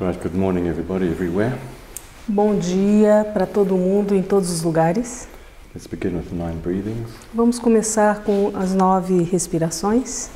Right, good morning, everybody, everywhere. Bom dia para todo mundo em todos os lugares. Let's begin with nine breathings. Vamos começar com as nove respirações.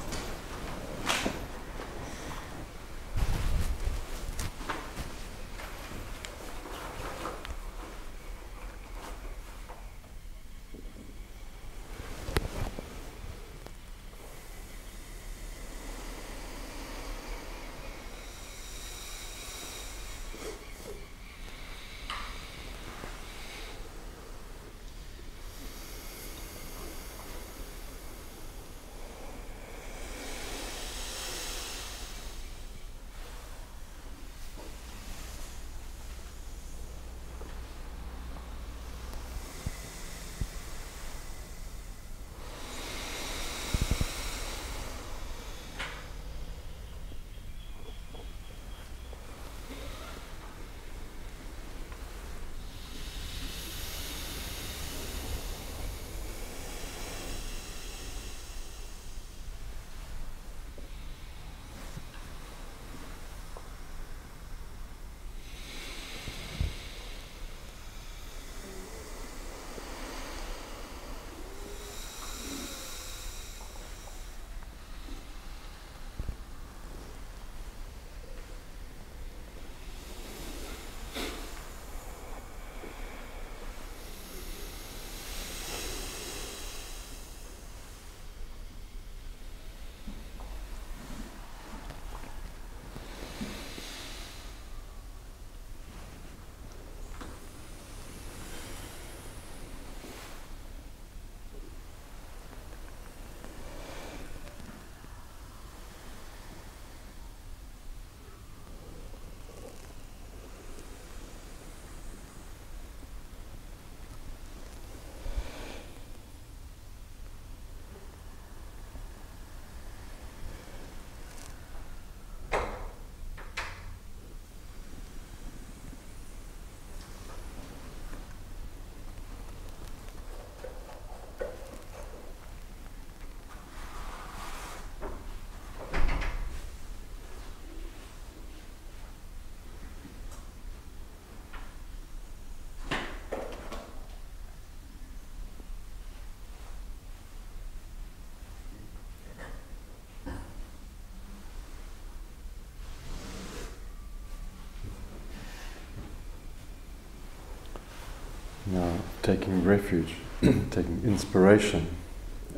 Taking refuge, taking inspiration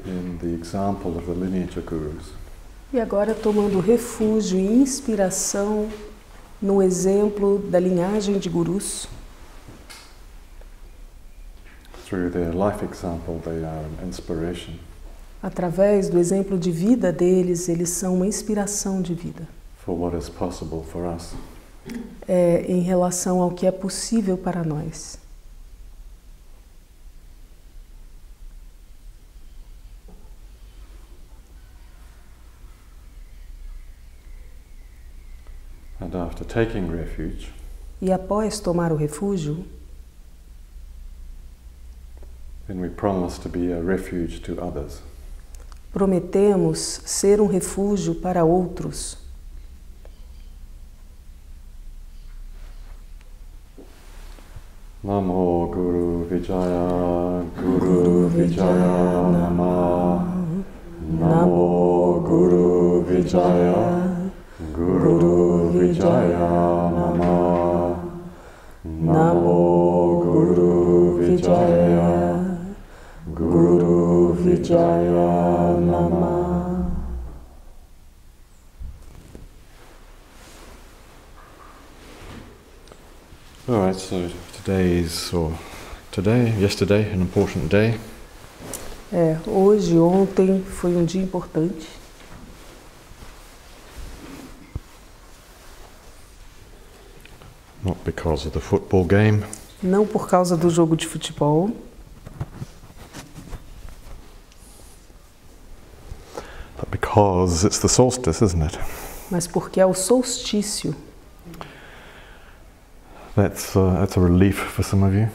in the example of the lineage of gurus. E agora tomando refúgio e inspiração no exemplo da linhagem de gurus. Through their life example, they are an inspiration. Através do exemplo de vida deles, eles são uma inspiração de vida. For what is possible for us. É, em relação ao que é possível para nós. And after taking refuge, E após tomar o refúgio, then we promise to be a refuge to others. prometemos ser um refúgio para outros. Namo Guru Vijaya, Guru Vijaya Nama. Namo Guru Vijaya, Guru Vijaya Nama. Namo Guru Vijaya, Guru Vijaya Nama. All right, so today is, or today, yesterday, an important day. É, hoje, ontem foi um dia importante. Not because of the football game, Não por causa do jogo de futebol, but because it's the solstice, isn't it? mas porque é o solstício. That's, uh, that's a relief for some of you.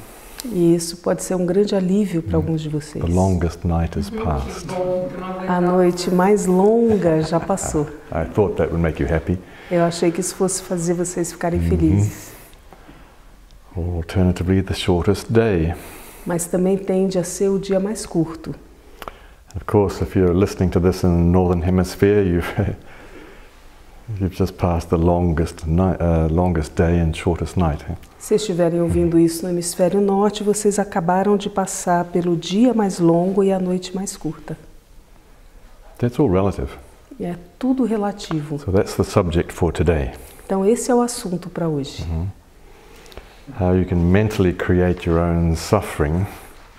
E isso pode ser um grande alívio para alguns de vocês. The longest night is past. A noite mais longa já passou. I thought that would make you happy. Eu achei que isso fosse fazer vocês ficarem felizes. Or alternatively, the shortest day. Mas também tende a ser o dia mais curto. Of course, if you're listening to this in the northern hemisphere, you've you've just passed the longest night, uh, longest day and shortest night. Se estiverem ouvindo isso no hemisfério norte, vocês acabaram de passar pelo dia mais longo e a noite mais curta. That's all relative. É tudo relativo. So that's the subject for today. Então esse é o assunto para hoje. How you can mentally create your own suffering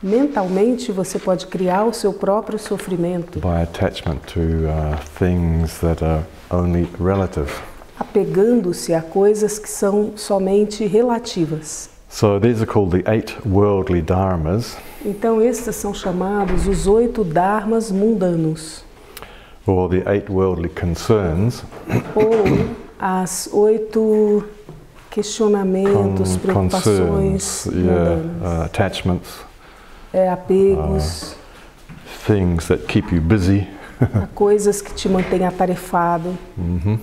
Mentalmente você pode criar o seu próprio sofrimento, by attachment to uh, things that are only relative. apegando-se a coisas que são somente relativas. So these are called the eight worldly dharmas, Então estes são chamados os oito dharmas mundanos, or the eight worldly concerns, ou as oito questionamentos, con- preocupações yeah, uh, attachments, é, apegos things that keep you busy. coisas que te mantêm atarefado. hmm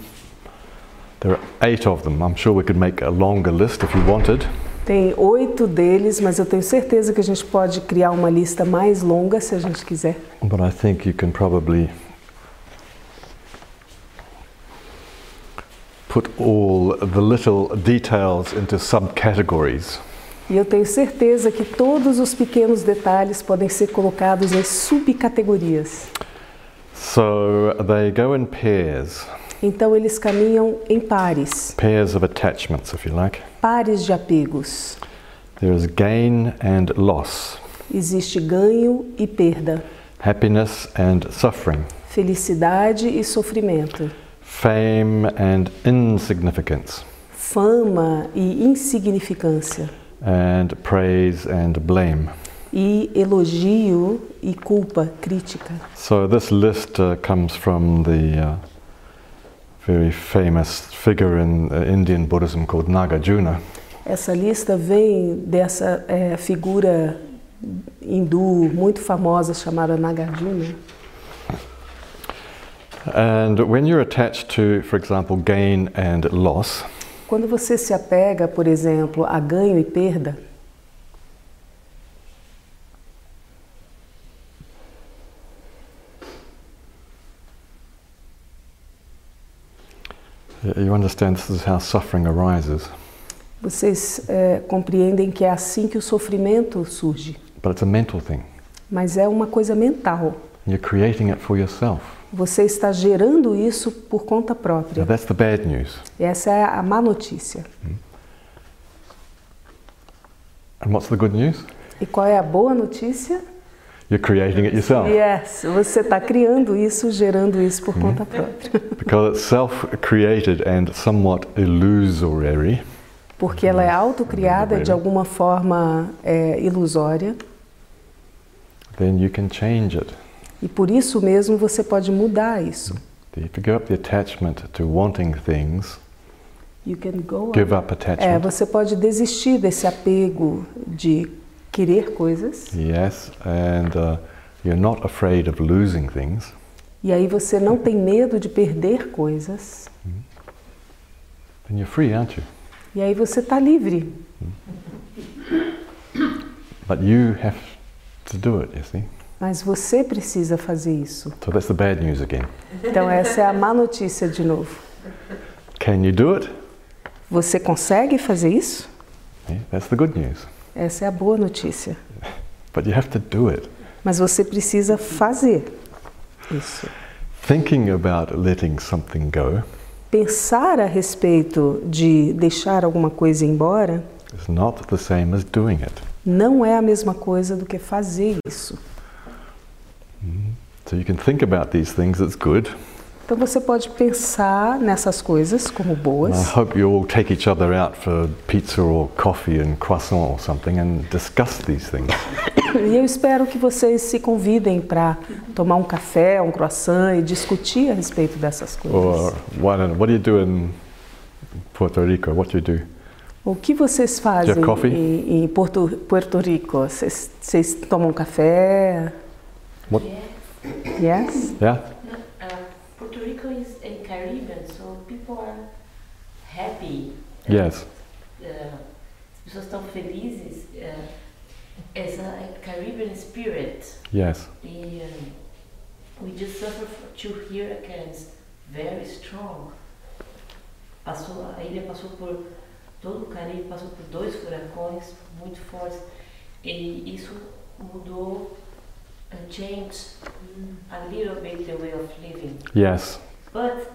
There are eight of them. I'm sure we could make a longer list if you wanted. Tem oito deles, mas eu tenho certeza que a gente pode criar uma lista mais longa se a gente quiser. But I think you can probably put all the little details into subcategories. E eu tenho certeza que todos os pequenos detalhes podem ser colocados em subcategorias. So they go in pairs, Então eles caminham em pares, pairs of attachments, if you like. pares de apegos. There is gain and loss, Existe ganho e perda, happiness and suffering, felicidade e sofrimento, fame and insignificance, fama e insignificância, and praise and blame. e elogio e culpa, crítica. So this list uh, comes from the uh, very famous figure in uh, Indian Buddhism called Nagarjuna. Essa lista vem dessa eh, figura hindu muito famosa chamada Nagarjuna. And when you're attached to, for example, gain and loss, Quando você se apega, por exemplo, a ganho e perda, y- you understand this is how suffering arises. vocês eh, compreendem que é assim que o sofrimento surge. But it's a mental thing. Mas é uma coisa mental. You're creating it for yourself. Você está gerando isso por conta Now, própria. that's the bad news. Essa é a má notícia. And what's the good news? E qual é a boa notícia? You're creating it yourself. Yes, você está criando isso, gerando isso por conta própria. Because it's self created and somewhat illusory. Porque ela é autocriada de alguma forma é, ilusória. Then you can change it. E por isso mesmo você pode mudar isso. If you give up the attachment to wanting things, You can go give up É, attachment. você pode desistir desse apego de querer coisas. Yes, and uh, you're not afraid of losing things. E aí você não tem medo de perder coisas. Then you're free, aren't you? E aí você está livre. But you have to do it, you see. Mas você precisa fazer isso. So that's the bad news again. Então essa é a má notícia de novo. Can you do it? Você consegue fazer isso? Yeah, that's the good news. Essa é a boa notícia. But you have to do it. Mas você precisa fazer isso. Thinking about letting something go Pensar a respeito de deixar alguma coisa embora is not the same as doing it. não é a mesma coisa do que fazer isso. So you can think about these things as good. Então você pode pensar nessas coisas como And I boas. hope you all take each other out for pizza or coffee and croissant or something and discuss these things. E eu espero que vocês se convidem para tomar um café, um croissant e discutir a respeito dessas Or coisas. why don't, what do you do in Puerto Rico? What do you do? O que vocês fazem em, em Porto, Puerto Rico? Vocês, vocês tomam café? What? Yes? Yeah? Uh, Puerto Rico is a Caribbean, so people are happy. Uh, Yes. uh, as pessoas estão felizes. Uh, as a Caribbean spirit. Yes. E, um, we just suffered from two hurricanes very strong. Passou, a ilha passou por todo o Caribe, passou por dois furacões muito fortes e isso mudou, uh, changed a little bit the way of living. Yes. But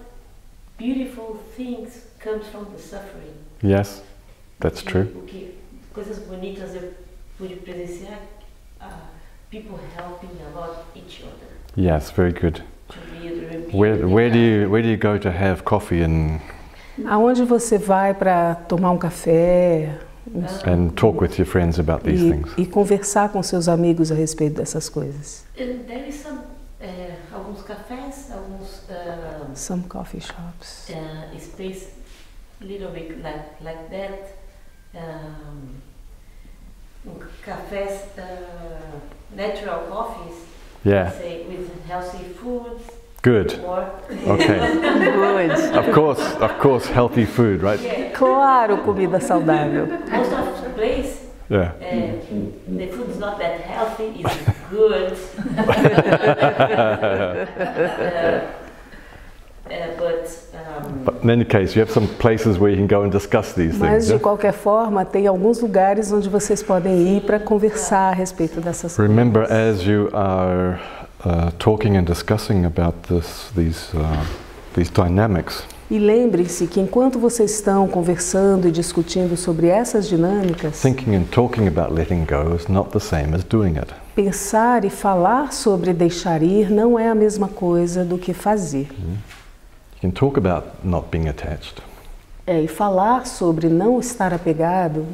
beautiful things comes from the suffering. Yes. That's O que- true. Coisas bonitas eu pude presenciar, uh, people helping a lot each other. Yes. Very good. Where, where do you where do you go to have coffee and Aonde você vai para tomar um café and talk with your friends about these things? e, e conversar com seus amigos a respeito dessas coisas? And there is some, eh, alguns cafés, alguns uh, Some coffee shops. uh, space, little bit like like that. Um, cafés, uh, natural coffees, Yeah. say with healthy foods Good. Okay. Good. of course. Of course. Healthy food, right? yeah, Claro, comida saudável. most of the place Yeah. uh, the food is not that healthy. It's good, uh, uh, but. Um, But in any case, you have some places where you can go and discuss these Mas things. de yeah? qualquer forma, tem alguns lugares onde vocês podem ir para conversar a respeito dessas Remember, coisas. as you are uh, talking and discussing about this, these, uh, these dynamics, E lembrem-se que enquanto vocês estão conversando e discutindo sobre essas dinâmicas, thinking and talking about letting go is not the same as doing it. pensar e falar sobre deixar ir não é a mesma coisa do que fazer. You can talk about not being attached, É, e falar sobre não estar apegado,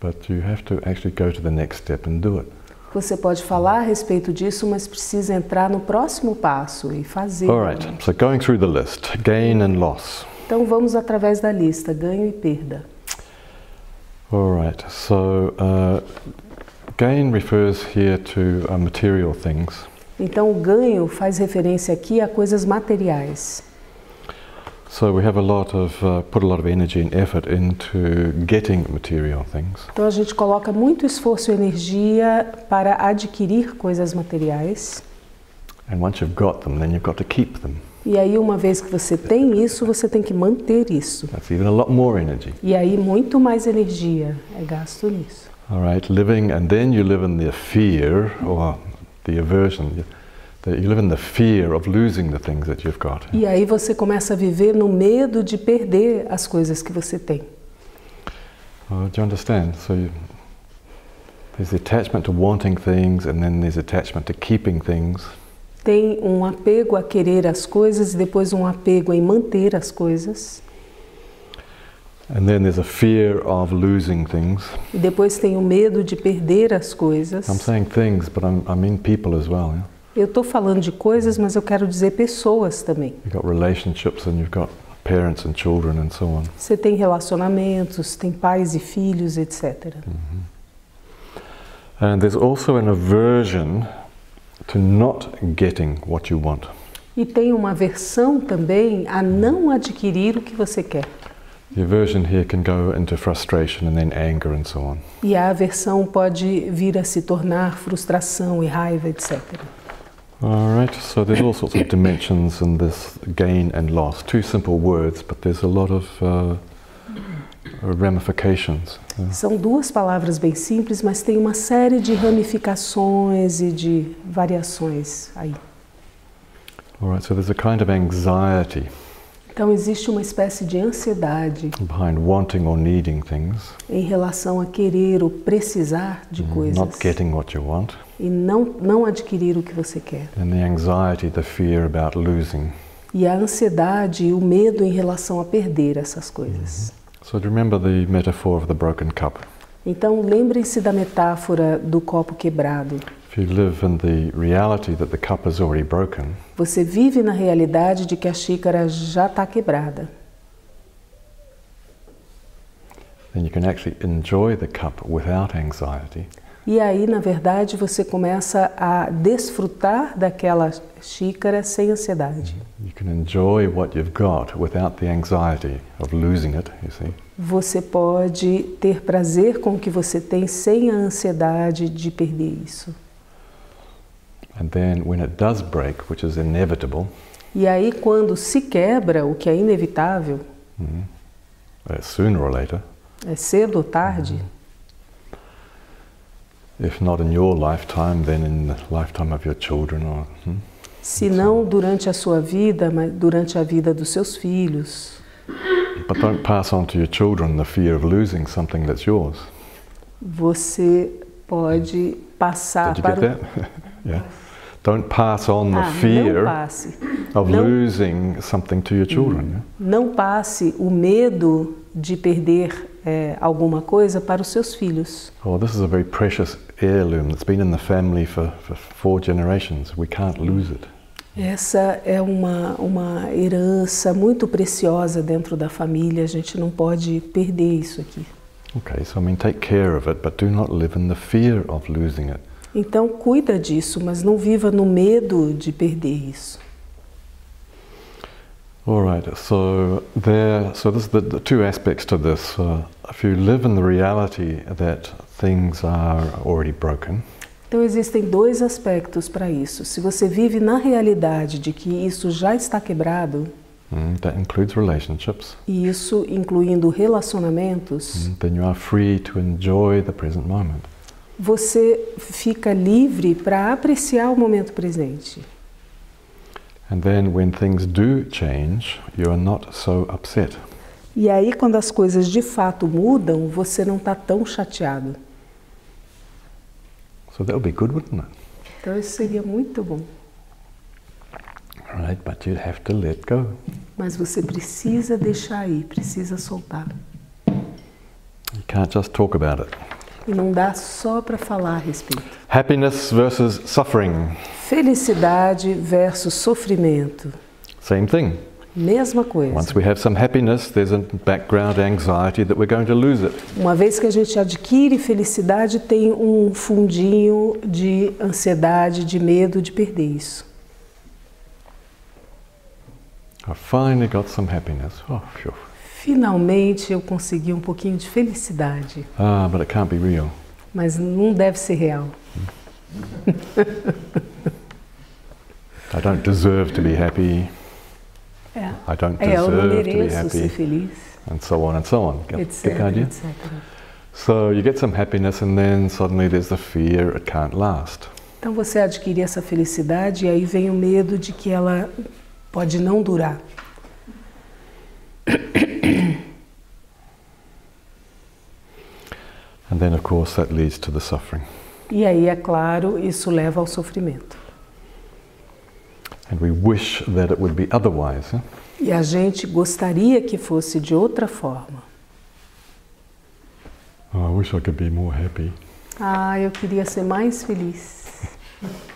but you have to actually go to the next step and do it. Você pode falar a respeito disso, mas precisa entrar no próximo passo e fazer. All right, so going through the list gain and loss. Então vamos através da lista, ganho e perda. All right, so uh, gain refers here to uh, material things. Então o ganho faz referência aqui a coisas materiais. Então a gente coloca muito esforço e energia para adquirir coisas materiais. And once you've got them, then you've got to keep them. E aí, uma vez que você tem isso, você tem que manter isso. That's even a lot more energy. E aí, muito mais energia é gasto nisso. All right, living, and then you live in the fear or the aversion. E aí, você começa a viver no medo de perder as coisas que você tem. Uh, do you understand? So you, there's the attachment to wanting things, and then there's attachment to keeping things. Tem um apego a querer as coisas e depois um apego em manter as coisas. And then there's a fear of losing things. E depois tem o medo de perder as coisas. I'm saying things, but I'm, I mean people as well. Yeah? Eu estou falando de coisas, mas eu quero dizer pessoas também. You've got relationships, and you've got parents and children, and so on. Você tem relacionamentos, tem pais e filhos, etc. And there's also an aversion to not getting what you want. E tem uma aversão também a não adquirir o que você quer. The aversion here can go into frustration and then anger and so on. E a aversão pode vir a se tornar frustração e raiva, etc. All right, so there's all sorts of dimensions in this gain and loss. Two simple words, but there's a lot of uh, ramifications. São duas palavras bem simples, mas tem uma série de ramificações e de variações aí. all right, so there's a kind of anxiety Então existe uma espécie de ansiedade behind wanting or needing things, em relação a querer ou precisar de coisas not getting what you want, e não, não adquirir o que você quer. and the anxiety, the fear about losing. E a ansiedade e o medo em relação a perder essas coisas. So do you remember the metaphor of the broken cup? Então lembrem-se da metáfora do copo quebrado. If you live in the reality that the cup is already broken, Você vive na realidade de que a xícara já está quebrada. then you can actually enjoy the cup without anxiety. E aí, na verdade, você começa a desfrutar daquela xícara sem ansiedade. You can enjoy what you've got without the anxiety of losing it, you see. Você pode ter prazer com o que você tem sem a ansiedade de perder isso. And then when it does break, which is inevitable, E aí, quando se quebra, o que é inevitável, mm, uh, sooner or later, é cedo ou tarde, if not in your lifetime, then in the lifetime of your children or hmm? se não durante a sua vida, mas durante a vida dos seus filhos. But don't pass on to your children the fear of losing something that's yours. Você pode passar Did you para get that? yeah. Don't pass on the Ah, não fear of não- losing something to your children. yeah? Não passe o medo de perder eh, alguma coisa para os seus filhos. Oh, this is a very precious heirloom that's been in the family for, for four generations. We can't lose it. Essa é uma, uma herança muito preciosa dentro da família, a gente não pode perder isso aqui. Okay, so I mean, take care of it, but do not live in the fear of losing it. Então, cuida disso, mas não viva no medo de perder isso. All right, so there, so there's the, the two aspects to this. Uh, if you live in the reality that things are already broken, Então, existem dois aspectos para isso. Se você vive na realidade de que isso já está quebrado, mm, that includes relationships, e isso incluindo relacionamentos, mm, then you are free to enjoy the present moment. você fica livre para apreciar o momento presente. And then when things do change, you are not so upset. E aí, quando as coisas de fato mudam, você não está tão chateado. So that would be good, wouldn't it? Então, isso seria muito bom. Right, but you'd have to let go. Mas você precisa deixar ir, precisa soltar. You can't just talk about it. E não dá só para falar a respeito. Happiness versus suffering, Felicidade versus sofrimento. same thing. Mesma coisa. Once we have some happiness, there's a background anxiety that we're going to lose it. Uma vez que a gente adquire felicidade, tem um fundinho de ansiedade, de medo de perder isso. I finally got some happiness. Oh, phew. Finalmente eu consegui um pouquinho de felicidade, Ah, but it can't be real. mas não deve ser real. I don't deserve to be happy. É, I don't é eu não deserve to be mereço ser happy, feliz, and so on and so on. Get, etc, get the idea? etc. So you get some happiness, and then suddenly there's the fear it can't last. Então você adquire essa felicidade e aí vem o medo de que ela pode não durar. Then, of course, that leads to the suffering. E aí, é claro, isso leva ao sofrimento. And we wish that it would be otherwise. yeah? E a gente gostaria que fosse de outra forma. Oh, I wish I could be more happy. Ah, eu queria ser mais feliz.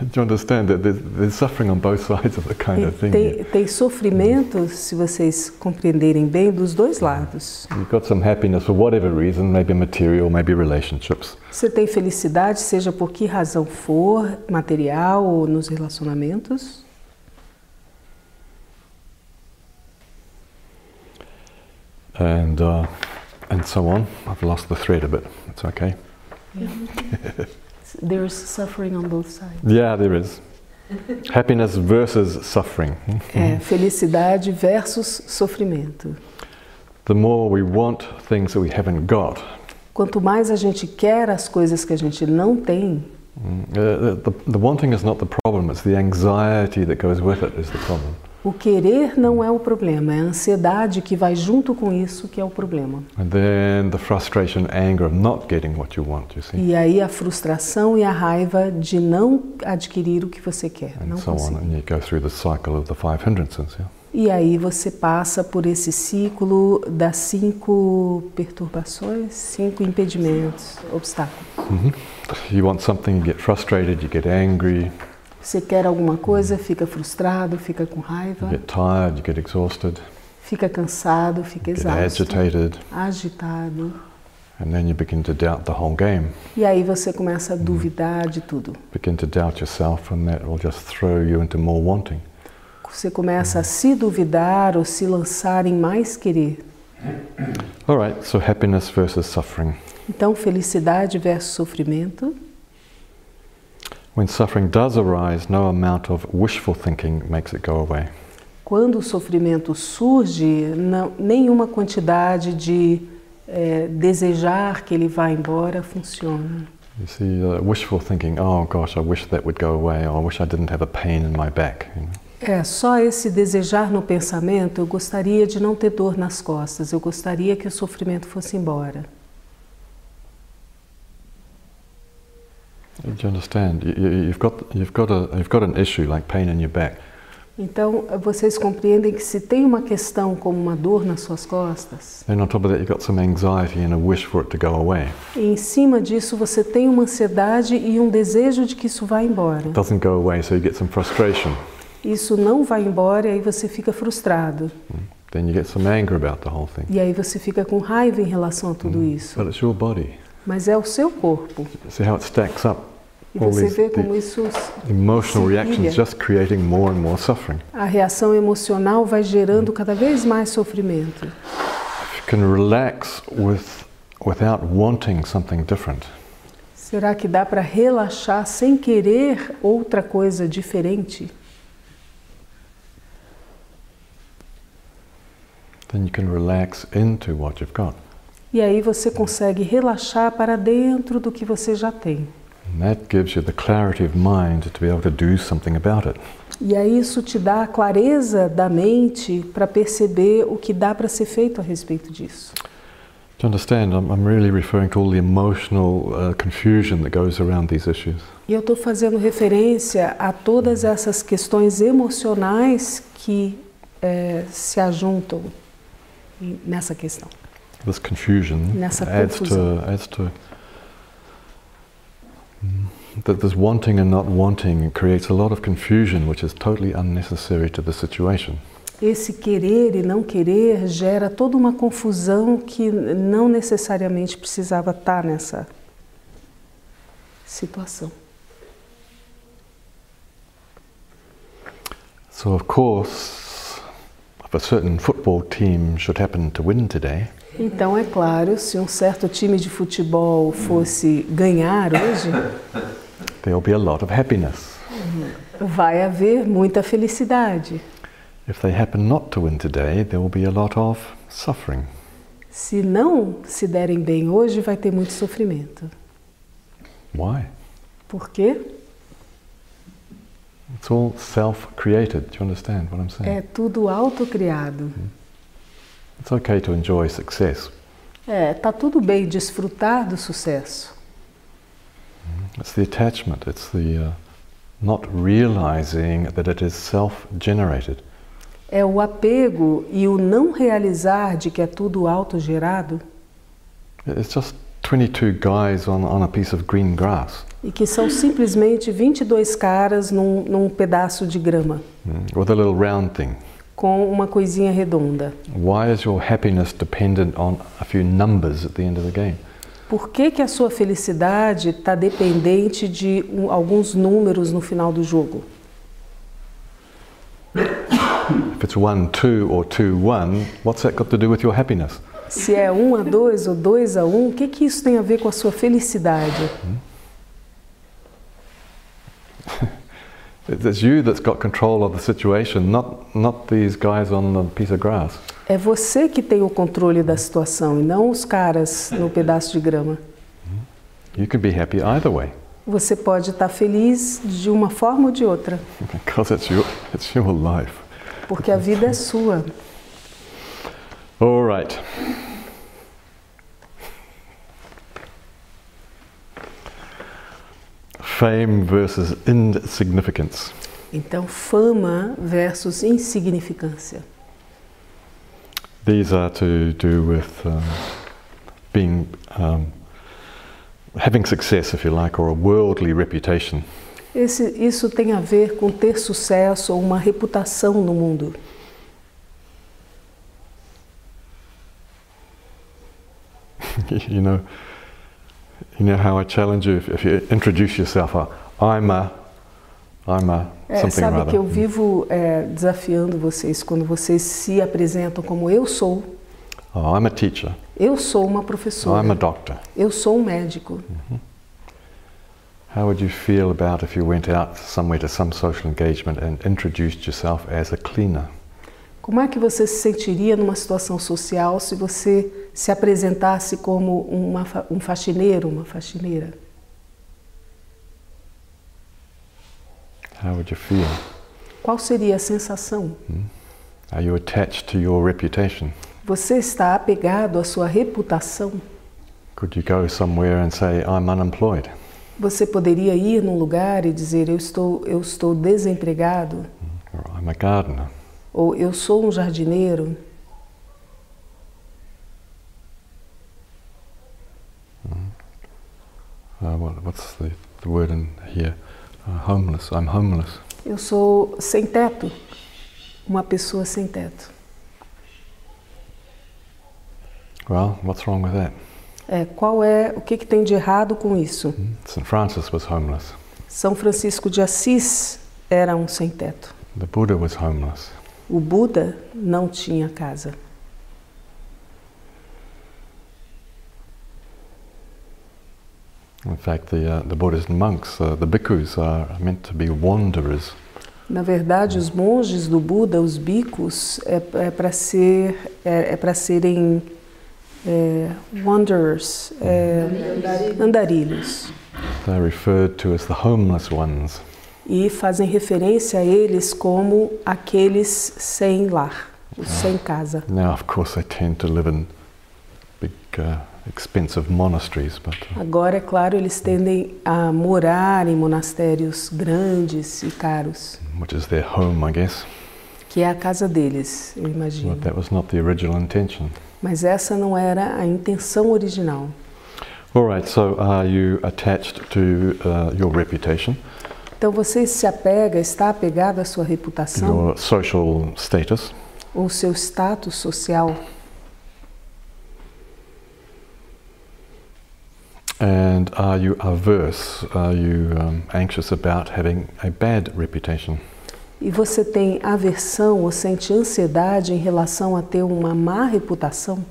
Do you understand that there's, there's suffering on both sides of the kind E of thing? tem, tem sofrimento, se vocês compreenderem bem, dos dois lados. You've got some happiness for whatever reason, maybe material, maybe relationships. Você tem felicidade, seja por que razão for, material ou nos relacionamentos. and uh, and so on. I've lost the thread a bit. It's okay. There's suffering on both sides. Yeah, there is. Happiness versus suffering. É, felicidade versus sofrimento. The more we want things that we haven't got, Quanto mais a gente quer as coisas que a gente não tem, mm, uh, the, the wanting is not the problem. It's the anxiety that goes with it is the problem. O querer não é o problema, é a ansiedade que vai junto com isso que é o problema. The frustration, anger of not getting what you want. You see, E aí a frustração e a raiva de não adquirir o que você quer, and não so on, conseguir. Yeah? E aí você passa por esse ciclo das cinco perturbações, cinco impedimentos, obstáculos. hmm You want something, you get frustrated, you get angry, Você quer alguma coisa, fica frustrado, fica com raiva, you get tired, you get exhausted. Fica cansado, fica exausto, agitated, agitado. and then you begin to doubt the whole game. E aí você começa a duvidar de tudo. Begin to doubt yourself, and that will just throw you into more wanting. Você começa a se duvidar ou se lançar em mais querer. All right, so happiness versus suffering. Então, felicidade versus sofrimento. When suffering does arise, no amount of wishful thinking makes it go away. Quando o sofrimento surge, não, nenhuma quantidade de eh, desejar que ele vá embora funciona. You see, uh, wishful thinking, oh gosh, I wish that would go away, or I wish I didn't have a pain in my back. You know? É, só esse desejar no pensamento, eu gostaria de não ter dor nas costas, eu gostaria que o sofrimento fosse embora. Do you understand? You, you- you've, got, you've, got a, you've got an issue like pain in your back. Então, vocês compreendem que se tem uma questão como uma dor nas suas costas, Then on top of that, you've got some anxiety and a wish for it to go away. e em cima disso você tem uma ansiedade e um desejo de que isso vá embora. It doesn't go away, so you get some frustration. Isso não vai embora e aí você fica frustrado. Then you get some anger about the whole thing. E aí você fica com raiva em relação a tudo isso. But it's your body. Mas é o seu corpo. See how it stacks up? E você vê como isso, emotional reactions just creating more and more suffering. a reação emocional vai gerando cada vez mais sofrimento. If you can relax with, without wanting something different, Será que dá para relaxar sem querer outra coisa diferente? then you can relax into what you've got. E aí você consegue relaxar para dentro do que você já tem. And that gives you the clarity of mind to be able to do something about it. E aí isso te dá a clareza da mente para perceber o que dá para ser feito a respeito disso. You understand? I'm, I'm really referring to all the emotional uh, confusion that goes around these issues. E eu estou fazendo referência a todas essas questões emocionais que eh, se ajuntam nessa questão. This confusion adds to adds to Mm, that this wanting and not wanting creates a lot of confusion, which is totally unnecessary to the situation. Esse querer e não querer gera toda uma confusão que não necessariamente precisava estar nessa situação. So, of course, if a certain football team should happen to win today, Então, é claro, se um certo time de futebol fosse ganhar hoje, there'll be a lot of happiness. vai haver muita felicidade. If they happen not to win today, there will be a lot of suffering. Se não se derem bem hoje, vai ter muito sofrimento. Why? Por quê? It's all self created. Do you understand what I'm saying? É tudo autocriado. It's okay to enjoy success. É, tá tudo bem desfrutar do sucesso. It's the attachment, it's the uh, not realizing that it is self generated. É o apego e o não realizar de que é tudo autogerado It's just 22 guys on, on a piece of green grass e que são simplesmente 22 caras num, num pedaço de grama mm, with a little round thing. Com uma coisinha redonda. Why is your happiness dependent on a few numbers at the end of the game? Por que, que a sua felicidade está dependente de um- alguns números no final do jogo? If it's 1 2 or 2 1, what's that got to do with your happiness? Se é 1 a 2 ou 2 a 1, o que, que isso tem a ver com a sua felicidade? It's it's you that's got control of the situation, not, not these guys on the piece of grass. É você que tem o controle da situação e não os caras no pedaço de grama. You can be happy either way Você pode estar feliz de uma forma ou de outra, because it's your, it's your life. porque a vida é sua. All right. Fame versus insignificance. Então, fama versus insignificância. These are to do with um, being um, having success, if you like, or a worldly reputation. Esse, isso tem a ver com ter sucesso ou uma reputação no mundo. you know you know how I challenge you if, if you introduce yourself. uh, I'm a, I'm a É, something sabe or other. que eu vivo é, desafiando vocês quando vocês se apresentam como eu sou. Oh, I'm a teacher. Eu sou uma professora. I'm a doctor. Eu sou um médico. How would you feel about if you went out somewhere to some social engagement and introduced yourself as a cleaner? Como é que você se sentiria numa situação social se você se apresentasse como uma, um faxineiro, uma faxineira? How would you feel? Qual seria a sensação? Are you attached to your reputation? Você está apegado à sua reputação? Could you go somewhere and say, I'm unemployed? Você poderia ir num lugar e dizer eu estou eu estou desempregado Or I'm a gardener? Ou eu sou um jardineiro? Uh, what, what's the, the word in here? Uh, homeless. I'm homeless. Eu sou sem teto, uma pessoa sem teto. Well, what's wrong with that? É, qual é o que, que tem de errado com isso? Hmm? St. Francis was homeless. São Francisco de Assis era um sem teto. The Buddha was homeless. O Buda não tinha casa. In fact, the, uh, the Buddhist monks, uh, the bhikkhus, are meant to be wanderers. Na verdade, os monges do Buda, os bicos, é, é para ser é, é para serem é, wanderers, é, andarilhos, They're referred to as the homeless ones. E fazem referência a eles como aqueles sem lar, os sem casa. Now, of course, they tend to live in big, uh, expensive monasteries, but uh, Agora, é claro, eles tendem a morar em monastérios grandes e caros, which is their home, I guess. que é a casa deles, eu imagino. But that was not the original intention. Mas essa não era a intenção original. All right. So, are you attached to uh, your reputation, Então você se apega, está apegado à sua reputação, your social status, ou seu status social, and are you averse? Are you um, anxious about having a bad reputation? e você tem aversão ou sente ansiedade em relação a ter uma má reputação?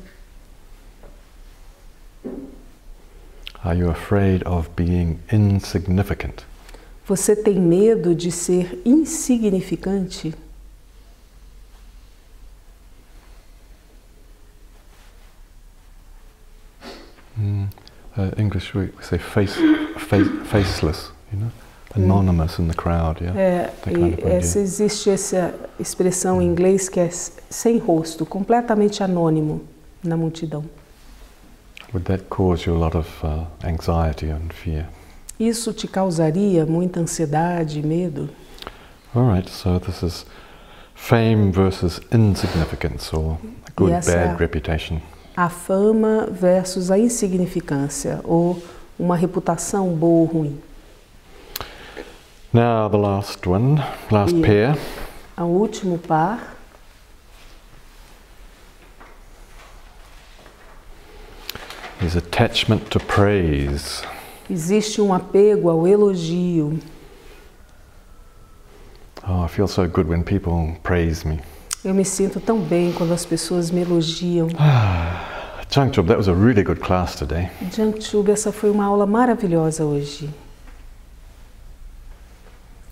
Are you afraid of being insignificant? Você tem medo de ser insignificante? Mm. Uh, English we we say face, face, faceless, you know, anonymous in the crowd. Yeah. É, kind of essa, existe essa expressão em inglês que é sem rosto, completamente anônimo na multidão. Would that cause you a lot of uh, anxiety and fear? Isso te causaria muita ansiedade e medo? All right. So this is fame versus insignificance, or good bad reputation. A fama versus a insignificância, ou uma reputação boa ou ruim. Now the last one, last Yeah. pair. O último par is attachment to praise. Existe um apego ao elogio. Oh, I feel so good when people praise me. Eu me sinto tão bem quando as pessoas me elogiam. Changchub, that was a really good class today. Jangchub, essa foi uma aula maravilhosa hoje.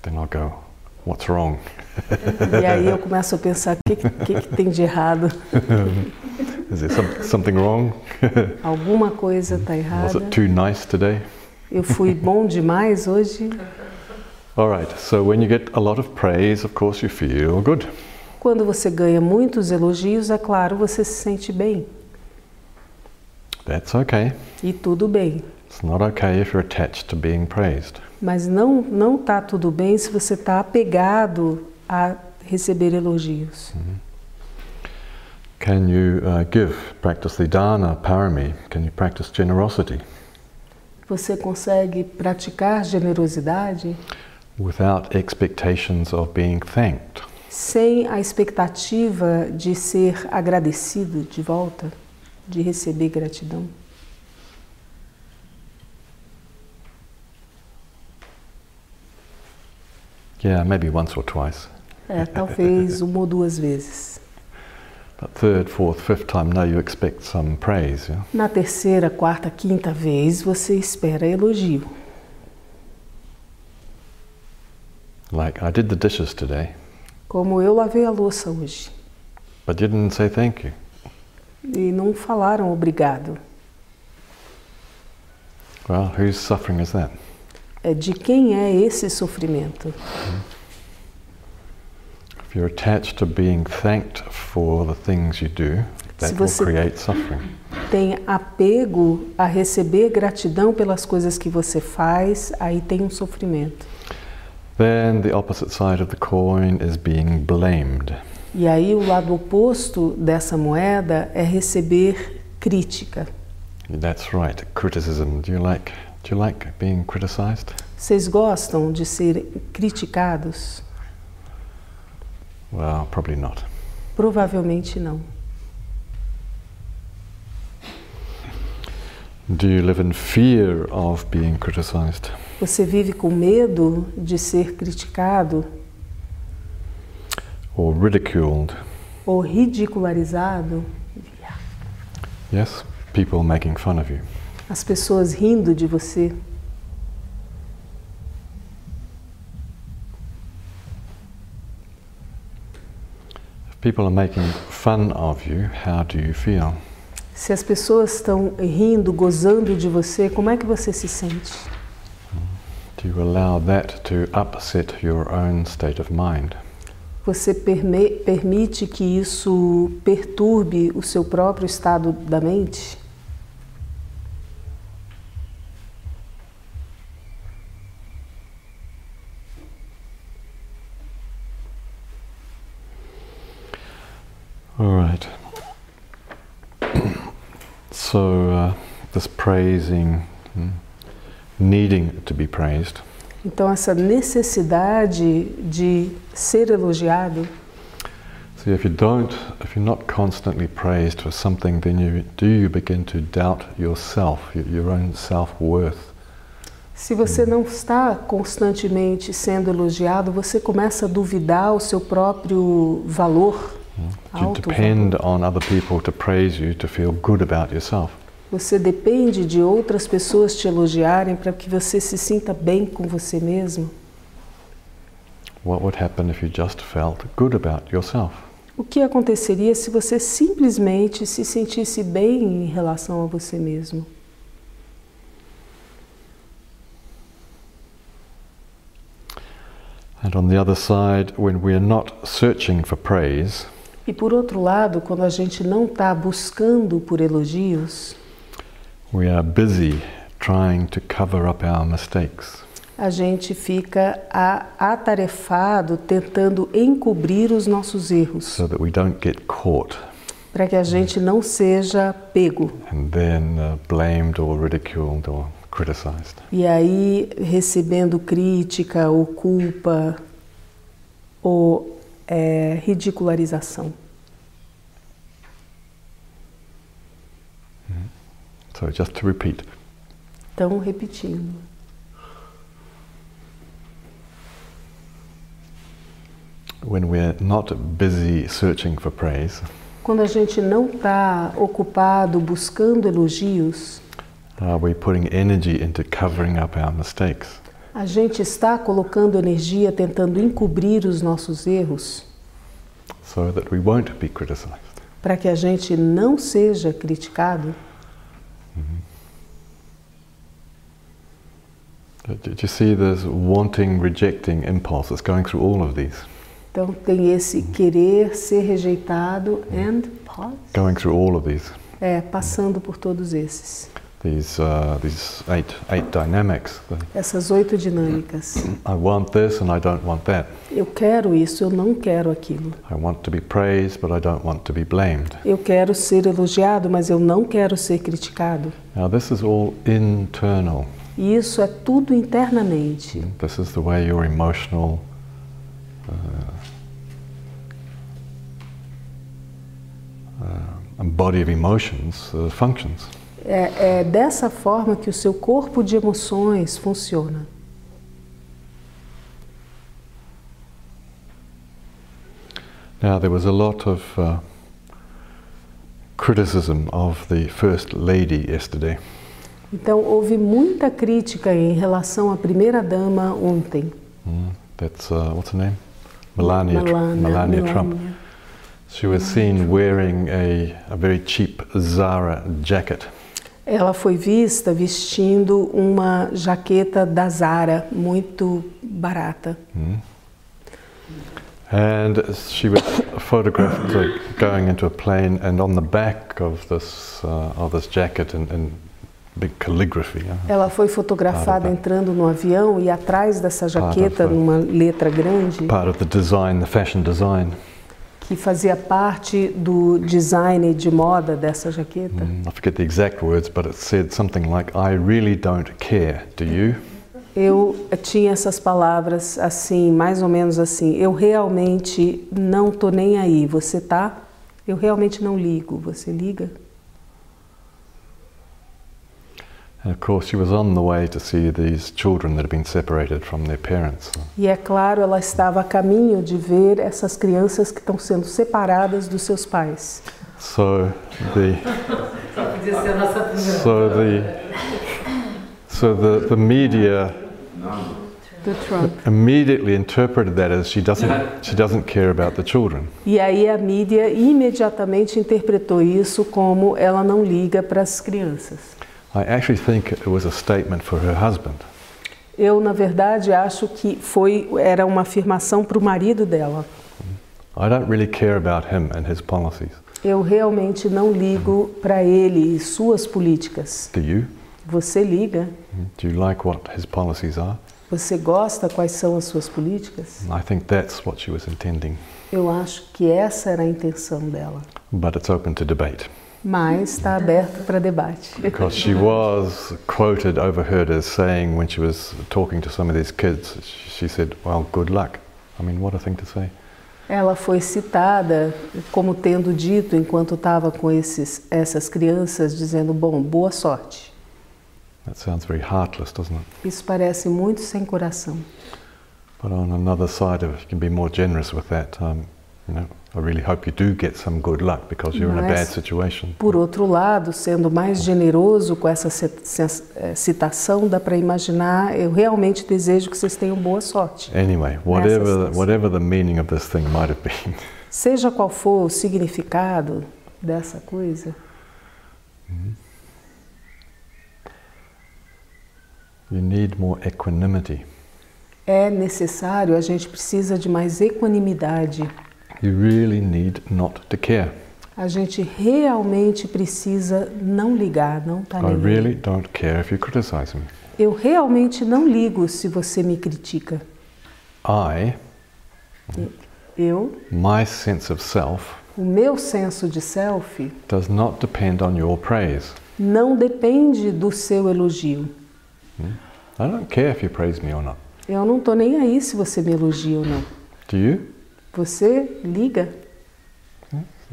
Then I'll go, what's wrong? E aí eu começo a pensar, o que, que, que tem de errado? Is there some, something wrong? Alguma coisa está Was errada? it too nice today? Eu fui bom demais hoje? All right, so when you get a lot of praise, of course you feel good. Quando você ganha muitos elogios, é claro, você se sente bem. That's okay. E tudo bem. It's not okay if you're attached to being praised. Mas não não tá tudo bem se você está apegado a receber elogios. Can you uh, give, practice the dana, parami? Can you practice generosity você consegue praticar generosidade? Without expectations of being thanked. Sem a expectativa de ser agradecido de volta, de receber gratidão. Yeah, maybe once or twice. É, talvez uma ou duas vezes. Third, fourth, fifth time, no, you expect some praise. Yeah? Na terceira, quarta, quinta vez, você espera elogio. Like, I did the dishes today, Como eu lavei a louça hoje. but you didn't say thank you. E não falaram obrigado. Well, whose suffering is that? É de quem é esse sofrimento? If you're attached to being thanked for the things you do, that will create suffering. Tem apego a receber gratidão pelas coisas que você faz, aí tem um sofrimento. Then the opposite side of the coin is being blamed. E aí o lado oposto dessa moeda é receber crítica. That's right, criticism. Do you like do you like being criticized? Vocês gostam de ser criticados? Well, probably not. Provavelmente não. Do you live in fear of being criticized? Você vive com medo de ser criticado Or ridiculed? ou ridicularizado? Yes, people making fun of you. As pessoas rindo de você? People are making fun of you, how do you feel? Se as pessoas estão rindo, gozando de você, como é que você se sente? Do you allow that to upset your own state of mind? Você perme- permite que isso perturbe o seu próprio estado da mente? All right. so, uh, this praising, hmm, needing to be praised, Então, essa necessidade de ser elogiado, if you don't, if you're not constantly praised for something, then you do you begin to doubt yourself, your, own self-worth. se você não está constantemente sendo elogiado, você começa a duvidar o seu próprio valor. You Alto depend on other people to praise you to feel good about yourself. Você depende de outras pessoas te elogiarem para que você se sinta bem com você mesmo. What would happen if you just felt good about yourself? O que aconteceria se você simplesmente se sentisse bem em relação a você mesmo? And on the other side, when we are not searching for praise, E por outro lado, quando a gente não está buscando por elogios, we are busy trying to cover up our mistakes. a gente fica atarefado tentando encobrir os nossos erros, so that we don't get caught para que a gente não seja pego and then uh, blamed or ridiculed or criticized. e aí recebendo crítica ou culpa ou é, ridicularização. So just to repeat, Então, repetindo. when we're not busy searching for praise, Quando a gente não está ocupado buscando elogios, are we putting energy into covering up our mistakes? a gente está colocando energia tentando encobrir os nossos erros So that we won't be criticized. para que a gente não seja criticado. Do you see this wanting, rejecting impulse that's going through all of these? Então tem esse querer ser rejeitado and pause. Going through all of these. É, passando por todos esses. These, uh, these eight, eight dynamics. Essas oito dinâmicas. I want this and I don't want that. Eu quero isso, eu não quero aquilo. I want to be praised, but I don't want to be blamed. Eu quero ser elogiado, mas eu não quero ser criticado. Now, this is all internal. E isso é tudo internamente. This is the way your emotional uh, uh, body of emotions uh, functions. É, é dessa forma que o seu corpo de emoções funciona. Now, there was a lot of uh, criticism of the First Lady yesterday. Então houve muita crítica em relação à primeira dama ontem. Mm, that's, uh, what's her name? Melania, Tr- Melania- Melania Trump. Melania. She was seen wearing a, a very cheap Zara jacket. Ela foi vista vestindo uma jaqueta da Zara muito barata. Mm. And she was photographed like, going into a plane, and on the back of this uh, of this jacket, in, in big calligraphy, uh, Ela foi fotografada entrando no avião e atrás dessa jaqueta, Barata. numa letra grande, part of the design, the fashion design. Que fazia parte do design de moda dessa jaqueta. Mm, I forget the exact words, but it said something like, "I really don't care. Do you?" Eu tinha essas palavras assim, mais ou menos assim. Eu realmente não tô nem aí. Você tá? Eu realmente não ligo. Você liga? And of course, she was on the way to see these children that had been separated from their parents. E é claro, ela estava a caminho de ver essas crianças que estão sendo separadas dos seus pais. So the so the so the, the media Do Trump. immediately interpreted that as she doesn't she doesn't care about the children. E aí a mídia imediatamente interpretou isso como ela não liga para as crianças. I actually think it was a statement for her husband. Eu, na verdade, acho que foi era uma afirmação para o marido dela. I don't really care about him and his policies. Eu realmente não ligo para ele e suas políticas. Do you? Você liga? Do you like what his policies are? Você gosta quais são as suas políticas? I think that's what she was intending. Eu acho que essa era a intenção dela. But it's open to debate Mas está aberto para debate. because she was quoted, overheard as saying when she was talking to some of these kids, she said, "Well, good luck." I mean, what a thing to say. Ela foi citada como tendo dito enquanto estava com esses, essas crianças, dizendo: Bom, boa sorte. That sounds very heartless, doesn't it? Isso parece muito sem coração. But on another side of it, you can be more generous with that. Um, you know, I really hope you do get some good luck because you're in a bad Mas- situation. Por outro lado, sendo mais generoso com essa eh, citação, dá para imaginar: eu realmente desejo que vocês tenham boa sorte. Anyway, whatever whatever the meaning of this thing might have been, Seja qual for o significado dessa coisa, you need more equanimity. é necessário, a gente precisa de mais equanimidade. You really need not to care. A gente realmente precisa não ligar, não tá I really don't care if you criticize me. Eu realmente não ligo se você me critica. I, Eu, my sense of self, o meu senso de self does not depend on your praise. não depende do seu elogio. I don't care if you praise me or not. Eu não tô nem aí se você me elogia ou não. Do you? Você liga.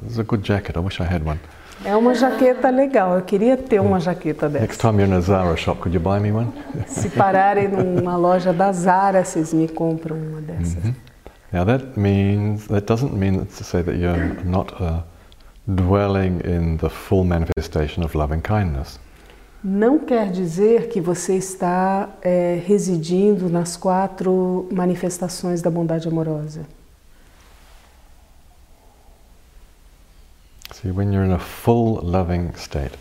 Is a good jacket. I wish I had one. É uma jaqueta legal. Eu queria ter uma jaqueta Next dessa. time you're in a Zara shop, could you buy me one? Se pararem numa loja da Zara, vocês me compram uma dessas. Now that means that doesn't mean to say that you're not uh, dwelling in the full manifestation of loving kindness. Não quer dizer que você está é, residindo nas quatro manifestações da bondade amorosa. See, when you're in a full loving state,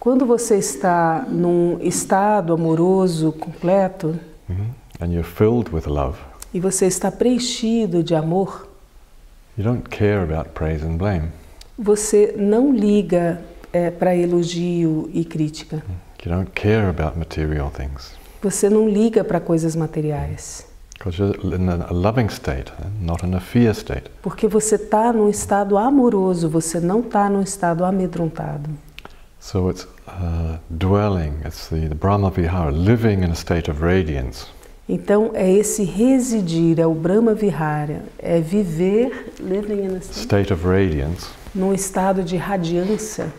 Quando você está num estado amoroso completo mhm, and you're filled with love, e você está preenchido de amor, you don't care about praise and blame. você não liga para elogio e crítica. You don't care about material things Você não liga para coisas materiais. because you're in a loving state, and not in a fear state. Porque você está num estado amoroso, você não está num estado amedrontado. So it's uh, dwelling, it's the, the Brahma Vihara, living in a state of radiance. Então é esse residir, é o Brahma Vihara, é viver living in a state, State of radiance num estado de radiância,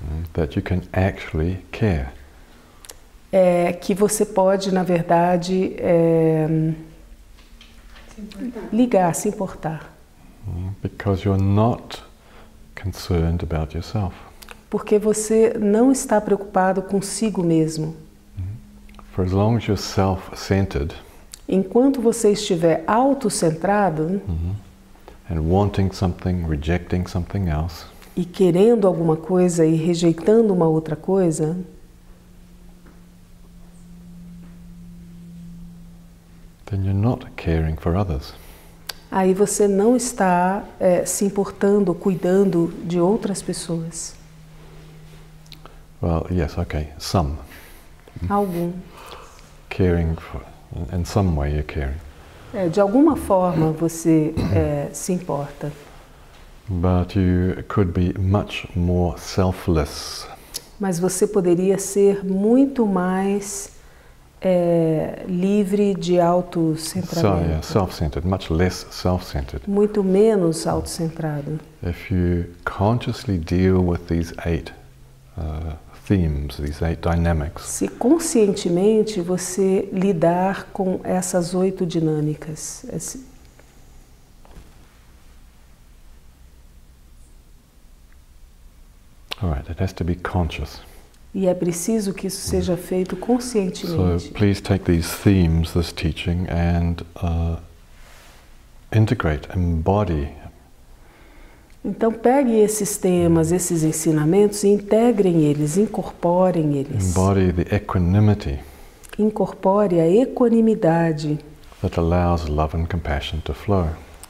mm, that you can actually care. É, que você pode, na verdade, é, ligar, se importar. Mm, Because you're not concerned about yourself. Porque você não está preocupado consigo mesmo. For as long as you're self centered Enquanto você estiver autocentrado and wanting something, rejecting something else, e querendo alguma coisa e rejeitando uma outra coisa, then you're not caring for others. aí você não está eh, se importando, cuidando de outras pessoas. Well, yes, okay, some. Algum. Caring for, in some way you're caring. É, de alguma forma você eh, se importa. But you could be much more selfless. Mas você poderia ser muito mais eh, livre de So, yeah, autocentramento. self-centered, much less self-centered. muito menos autocentrado. If you consciously deal with these eight uh, themes, these eight dynamics, Se conscientemente você lidar com essas oito dinâmicas, esse- all right, it has to be conscious. E é preciso que isso seja feito So conscientemente. please take these themes, this teaching, and uh, integrate, embody, Então pegue esses temas, esses ensinamentos e integrem eles, incorporem eles. embody the equanimity Incorpore a equanimidade that allows love and compassion to flow.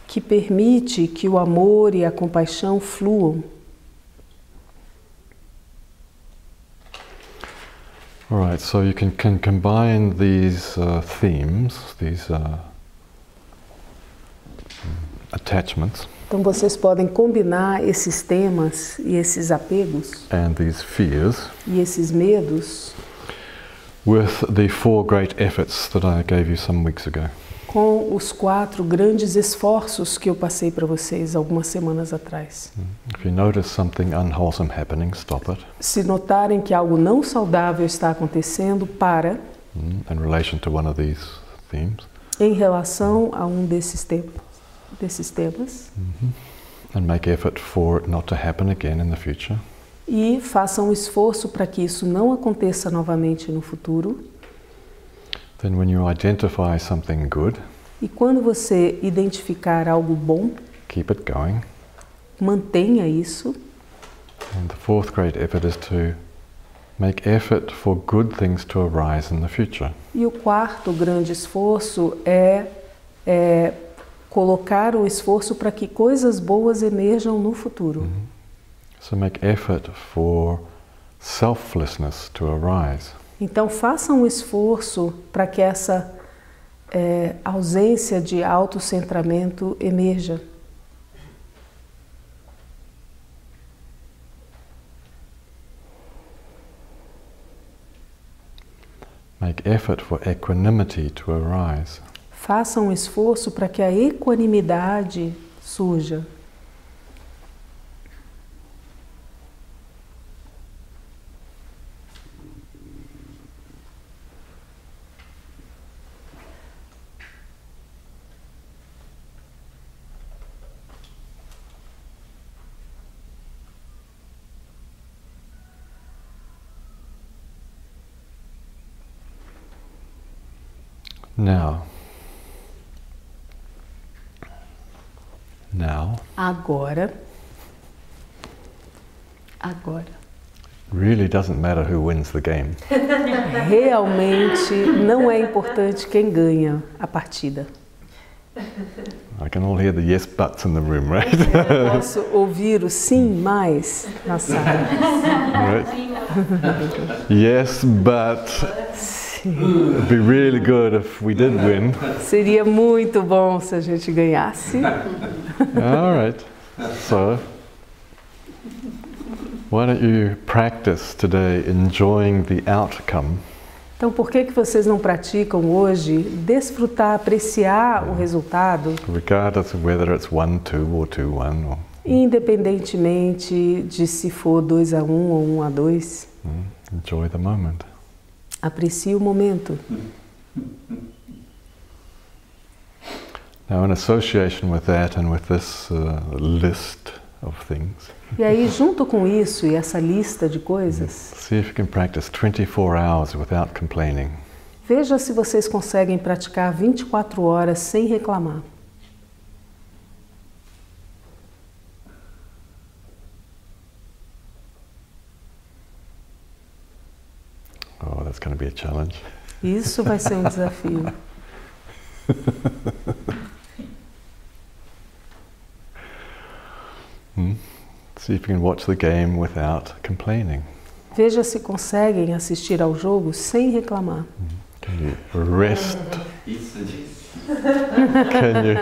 que permite que o amor e a compaixão fluam. All right, so you can, can combine these uh, themes, these uh, attachments, Então vocês podem combinar esses temas e esses apegos and these fears e esses medos with the four great efforts that I gave you some weeks ago. Com os quatro grandes esforços que eu passei para vocês algumas semanas atrás. If you notice something unwholesome happening, stop it. Se notarem que algo não saudável está acontecendo, para mm, In relation to one of these themes, em relação a um desses, te desses temas and make effort for it not to happen again in the future. e façam um esforço para que isso não aconteça novamente no futuro. Then, when you identify something good, E quando você identificar algo bom, keep it going. mantenha isso. And the fourth great effort is to make effort for good things to arise in the future. E o quarto grande esforço é, é colocar o esforço para que coisas boas emerjam no futuro. So, make effort for selflessness to arise. Então, façam um esforço para que essa é, ausência de autocentramento emerja. Make effort for equanimity to arise. Façam um esforço para que a equanimidade surja. Now, now, Agora, agora, really doesn't matter who wins the game. realmente não é importante quem ganha a partida. I can all hear the yes buts in the room, right? Posso ouvir o sim mais na sala. right? yes, but be really good if we did win. Seria muito bom se a gente ganhasse. All right. So, why don't you practice today enjoying the outcome Então, por que, que vocês não praticam hoje desfrutar, apreciar o resultado, regardless of whether it's 1 2 or 2 1 or independentemente de se for 2 a 1 um ou 1 um a 2? mm, enjoy the moment. Aprecie o momento. Now, in association with that and with this uh, list of things, E aí, junto com isso e essa lista de coisas, see if you can practice 24 hours without complaining. veja se vocês conseguem praticar 24 horas sem reclamar. Oh, that's going to be a challenge. Isso vai ser um desafio. Hmm? See if you can watch the game without complaining. Veja se conseguem assistir ao jogo sem reclamar. Can you rest? Isso disso. Can you,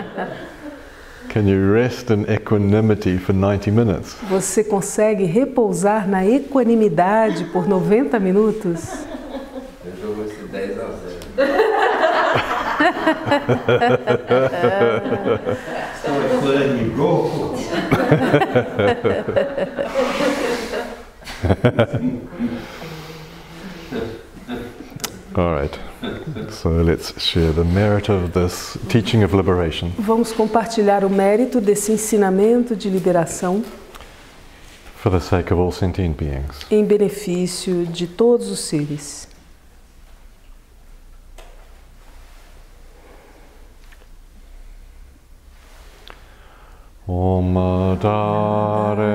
can you rest in equanimity for 90 minutes? Você consegue repousar na equanimidade por 90 minutos? O jogo vai ser 10 a 0. Equânime, louco. All right. So let's share the merit of this teaching of liberation Vamos compartilhar o mérito desse ensinamento de liberação for the sake of all sentient beings. em benefício de todos os seres. Om Dare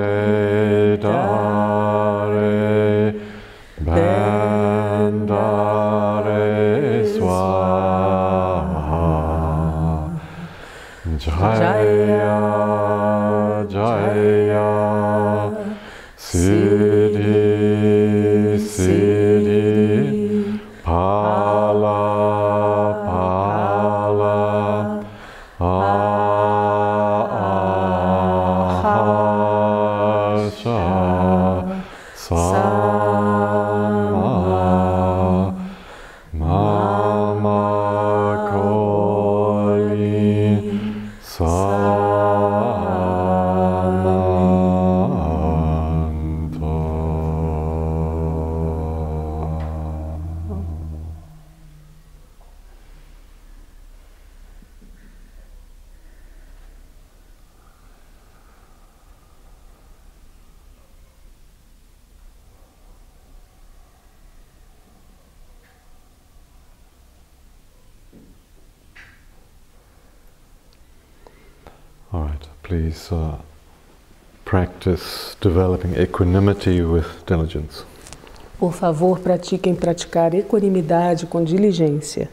please uh, practice developing equanimity with diligence. Por favor, pratiquem praticar equanimidade com diligência.